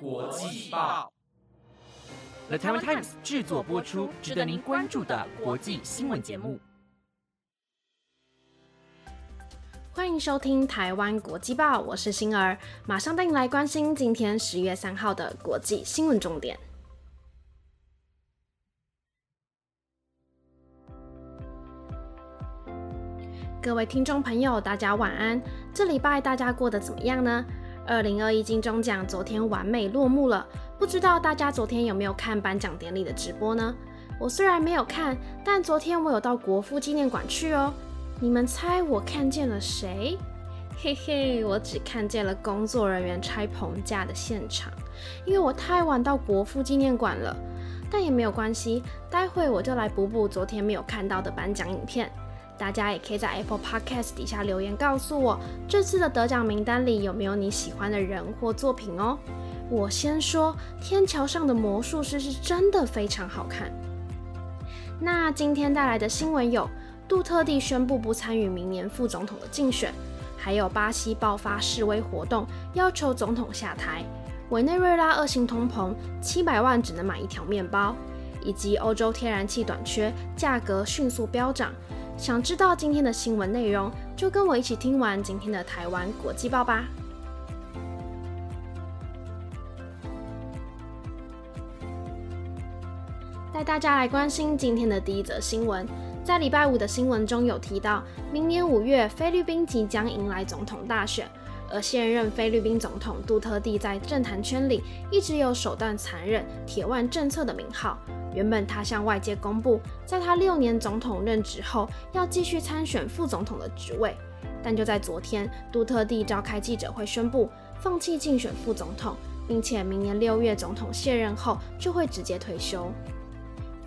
国际报，The Taiwan Times 制作播出，值得您关注的国际新闻节目。欢迎收听台湾国际报，我是星儿，马上带你来关心今天十月三号的国际新闻重点。各位听众朋友，大家晚安。这礼拜大家过得怎么样呢？二零二一金钟奖昨天完美落幕了，不知道大家昨天有没有看颁奖典礼的直播呢？我虽然没有看，但昨天我有到国父纪念馆去哦。你们猜我看见了谁？嘿嘿，我只看见了工作人员拆棚架的现场，因为我太晚到国父纪念馆了。但也没有关系，待会我就来补补昨天没有看到的颁奖影片。大家也可以在 Apple Podcast 底下留言告诉我，这次的得奖名单里有没有你喜欢的人或作品哦。我先说，《天桥上的魔术师》是真的非常好看。那今天带来的新闻有：杜特地宣布不参与明年副总统的竞选，还有巴西爆发示威活动，要求总统下台；委内瑞拉恶性通膨，七百万只能买一条面包；以及欧洲天然气短缺，价格迅速飙涨。想知道今天的新闻内容，就跟我一起听完今天的台湾国际报吧。带大家来关心今天的第一则新闻，在礼拜五的新闻中有提到，明年五月菲律宾即将迎来总统大选，而现任菲律宾总统杜特地在政坛圈里一直有手段残忍、铁腕政策的名号。原本他向外界公布，在他六年总统任职后，要继续参选副总统的职位。但就在昨天，杜特地召开记者会，宣布放弃竞选副总统，并且明年六月总统卸任后就会直接退休。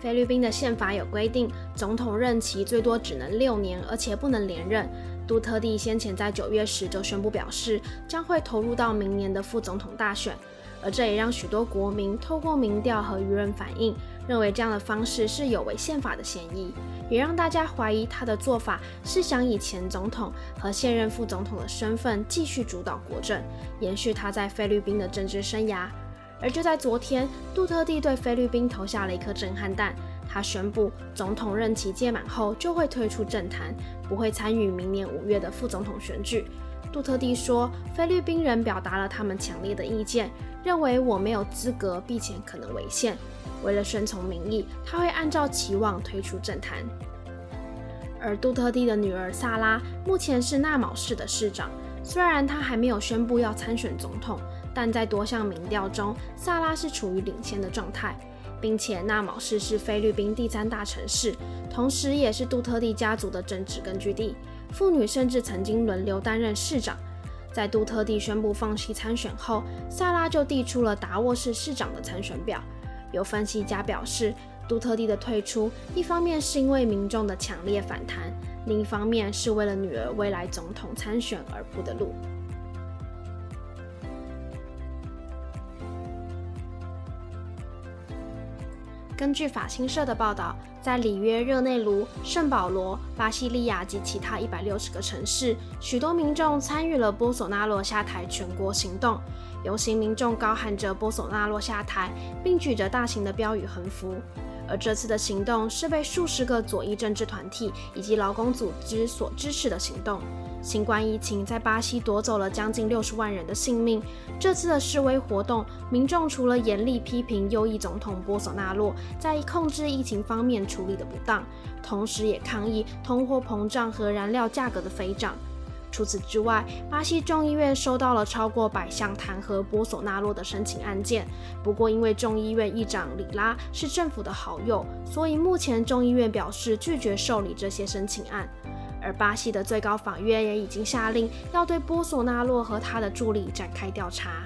菲律宾的宪法有规定，总统任期最多只能六年，而且不能连任。杜特地先前在九月时就宣布表示，将会投入到明年的副总统大选。而这也让许多国民透过民调和舆论反映，认为这样的方式是有违宪法的嫌疑，也让大家怀疑他的做法是想以前总统和现任副总统的身份继续主导国政，延续他在菲律宾的政治生涯。而就在昨天，杜特地对菲律宾投下了一颗震撼弹，他宣布总统任期届满后就会退出政坛，不会参与明年五月的副总统选举。杜特地说，菲律宾人表达了他们强烈的意见。认为我没有资格，并且可能违宪。为了顺从民意，他会按照期望退出政坛。而杜特地的女儿萨拉目前是纳卯市的市长。虽然他还没有宣布要参选总统，但在多项民调中，萨拉是处于领先的状态，并且纳卯市是菲律宾第三大城市，同时也是杜特地家族的政治根据地。妇女甚至曾经轮流担任市长。在杜特地宣布放弃参选后，萨拉就递出了达沃市市长的参选表。有分析家表示，杜特地的退出，一方面是因为民众的强烈反弹，另一方面是为了女儿未来总统参选而铺的路。根据法新社的报道，在里约热内卢、圣保罗、巴西利亚及其他一百六十个城市，许多民众参与了波索纳罗下台全国行动。游行民众高喊着“波索纳洛下台”，并举着大型的标语横幅。而这次的行动是被数十个左翼政治团体以及劳工组织所支持的行动。新冠疫情在巴西夺走了将近六十万人的性命。这次的示威活动，民众除了严厉批评右翼总统波索纳洛在控制疫情方面处理的不当，同时也抗议通货膨胀和燃料价格的飞涨。除此之外，巴西众议院收到了超过百项弹劾波索纳洛的申请案件。不过，因为众议院议长里拉是政府的好友，所以目前众议院表示拒绝受理这些申请案。而巴西的最高法院也已经下令要对波索纳洛和他的助理展开调查。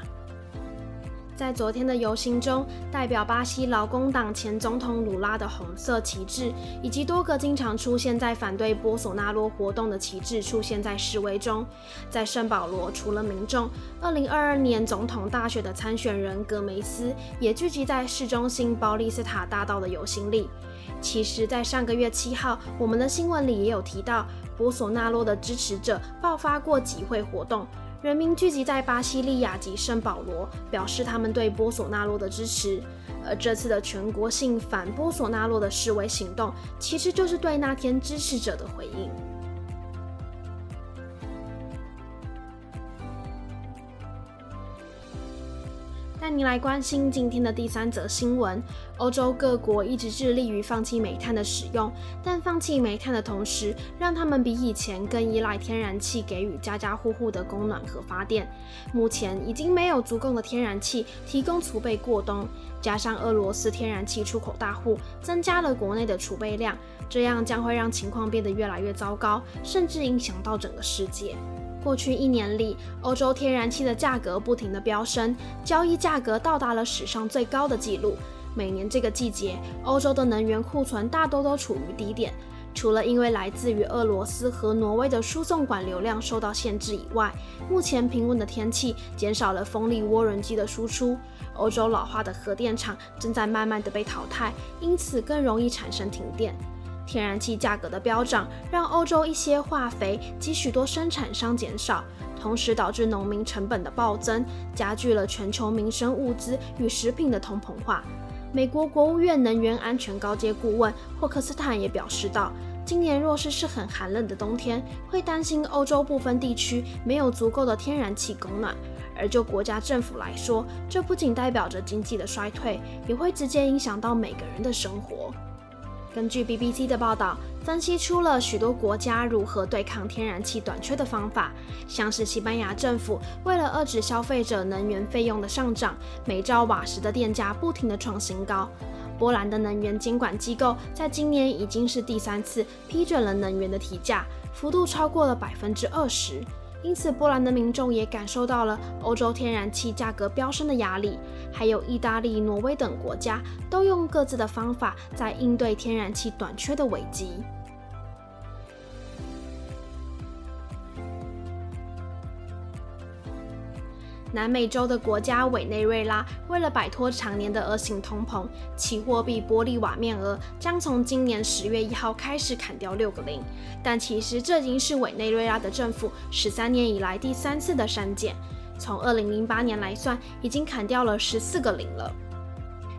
在昨天的游行中，代表巴西劳工党前总统鲁拉的红色旗帜，以及多个经常出现在反对波索纳洛活动的旗帜出现在示威中。在圣保罗，除了民众，2022年总统大选的参选人戈梅斯也聚集在市中心包利斯塔大道的游行里。其实，在上个月七号，我们的新闻里也有提到，波索纳洛的支持者爆发过集会活动。人民聚集在巴西利亚及圣保罗，表示他们对波索纳洛的支持。而这次的全国性反波索纳洛的示威行动，其实就是对那天支持者的回应。带您来关心今天的第三则新闻：欧洲各国一直致力于放弃煤炭的使用，但放弃煤炭的同时，让他们比以前更依赖天然气给予家家户户的供暖和发电。目前已经没有足够的天然气提供储备过冬，加上俄罗斯天然气出口大户增加了国内的储备量，这样将会让情况变得越来越糟糕，甚至影响到整个世界。过去一年里，欧洲天然气的价格不停地飙升，交易价格到达了史上最高的纪录。每年这个季节，欧洲的能源库存大多都处于低点。除了因为来自于俄罗斯和挪威的输送管流量受到限制以外，目前平稳的天气减少了风力涡轮机的输出。欧洲老化的核电厂正在慢慢的被淘汰，因此更容易产生停电。天然气价格的飙涨，让欧洲一些化肥及许多生产商减少，同时导致农民成本的暴增，加剧了全球民生物资与食品的通膨化。美国国务院能源安全高阶顾问霍克斯坦也表示道：“今年若是是很寒冷的冬天，会担心欧洲部分地区没有足够的天然气供暖。而就国家政府来说，这不仅代表着经济的衰退，也会直接影响到每个人的生活。”根据 BBC 的报道，分析出了许多国家如何对抗天然气短缺的方法，像是西班牙政府为了遏制消费者能源费用的上涨，每兆瓦时的电价不停地创新高。波兰的能源监管机构在今年已经是第三次批准了能源的提价，幅度超过了百分之二十。因此，波兰的民众也感受到了欧洲天然气价格飙升的压力。还有意大利、挪威等国家都用各自的方法在应对天然气短缺的危机。南美洲的国家委内瑞拉为了摆脱常年的恶性通膨，其货币玻利瓦面额将从今年十月一号开始砍掉六个零。但其实这已经是委内瑞拉的政府十三年以来第三次的删减。从二零零八年来算，已经砍掉了十四个零了。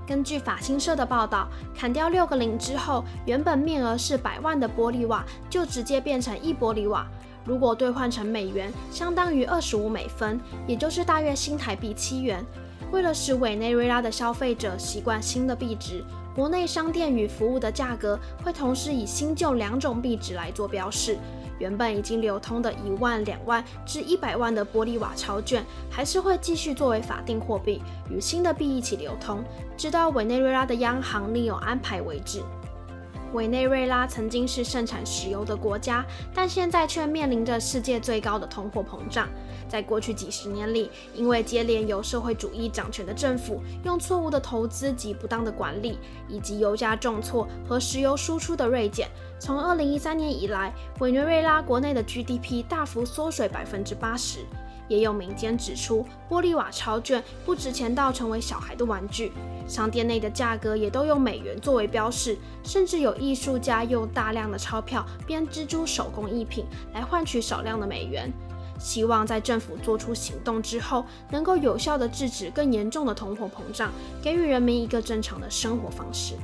根据法新社的报道，砍掉六个零之后，原本面额是百万的玻利瓦就直接变成一玻利瓦。如果兑换成美元，相当于二十五美分，也就是大约新台币七元。为了使委内瑞拉的消费者习惯新的币值，国内商店与服务的价格会同时以新旧两种币值来做标示。原本已经流通的一万、两万至一百万的玻利瓦钞券，还是会继续作为法定货币，与新的币一起流通，直到委内瑞拉的央行另有安排为止。委内瑞拉曾经是盛产石油的国家，但现在却面临着世界最高的通货膨胀。在过去几十年里，因为接连由社会主义掌权的政府用错误的投资及不当的管理，以及油价重挫和石油输出的锐减，从2013年以来，委内瑞拉国内的 GDP 大幅缩水百分之八十。也有民间指出，玻利瓦钞券不值钱到成为小孩的玩具。商店内的价格也都用美元作为标示，甚至有艺术家用大量的钞票编织出手工艺品来换取少量的美元，希望在政府做出行动之后，能够有效地制止更严重的通货膨胀，给予人民一个正常的生活方式。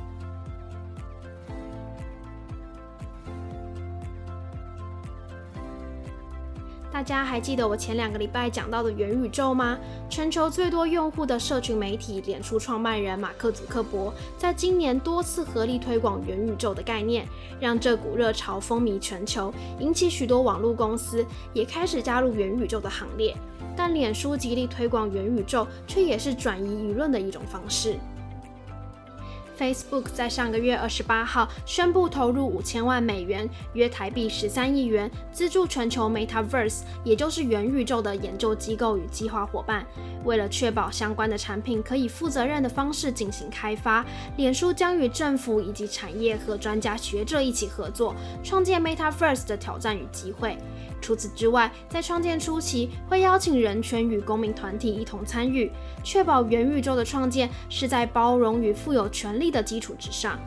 大家还记得我前两个礼拜讲到的元宇宙吗？全球最多用户的社群媒体脸书创办人马克·祖克伯，在今年多次合力推广元宇宙的概念，让这股热潮风靡全球，引起许多网络公司也开始加入元宇宙的行列。但脸书极力推广元宇宙，却也是转移舆论的一种方式。Facebook 在上个月二十八号宣布投入五千万美元（约台币十三亿元）资助全球 Metaverse，也就是元宇宙的研究机构与计划伙伴。为了确保相关的产品可以负责任的方式进行开发，脸书将与政府以及产业和专家学者一起合作，创建 Metaverse 的挑战与机会。除此之外，在创建初期会邀请人权与公民团体一同参与，确保元宇宙的创建是在包容与富有权利的基础之上。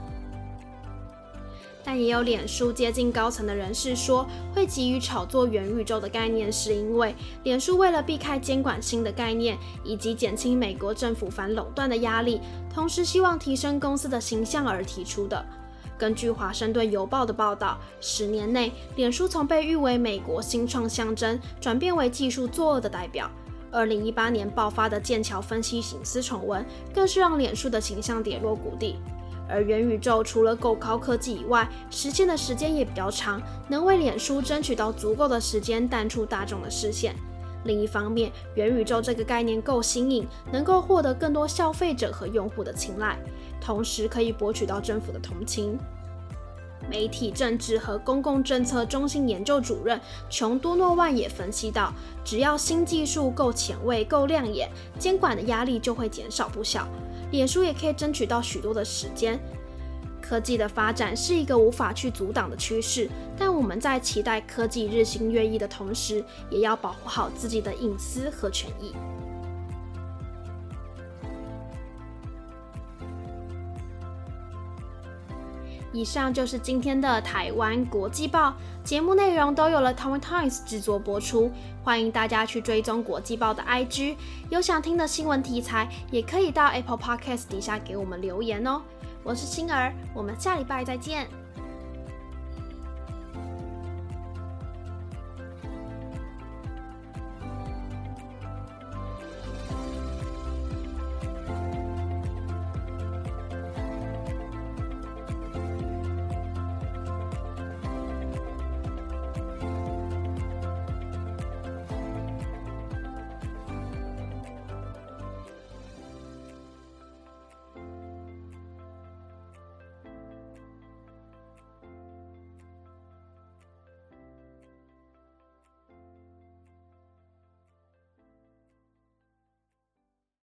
但也有脸书接近高层的人士说，会急于炒作元宇宙的概念，是因为脸书为了避开监管新的概念，以及减轻美国政府反垄断的压力，同时希望提升公司的形象而提出的。根据《华盛顿邮报》的报道，十年内，脸书从被誉为美国新创象征，转变为技术作恶的代表。二零一八年爆发的剑桥分析隐私丑闻，更是让脸书的形象跌落谷底。而元宇宙除了够高科技以外，实现的时间也比较长，能为脸书争取到足够的时间淡出大众的视线。另一方面，元宇宙这个概念够新颖，能够获得更多消费者和用户的青睐，同时可以博取到政府的同情。媒体政治和公共政策中心研究主任琼多诺万也分析到，只要新技术够前卫、够亮眼，监管的压力就会减少不小。脸书也可以争取到许多的时间。科技的发展是一个无法去阻挡的趋势，但我们在期待科技日新月异的同时，也要保护好自己的隐私和权益。以上就是今天的台湾国际报节目内容，都有了 Taiwan Times 制作播出。欢迎大家去追踪国际报的 IG，有想听的新闻题材，也可以到 Apple Podcast 底下给我们留言哦。我是青儿，我们下礼拜再见。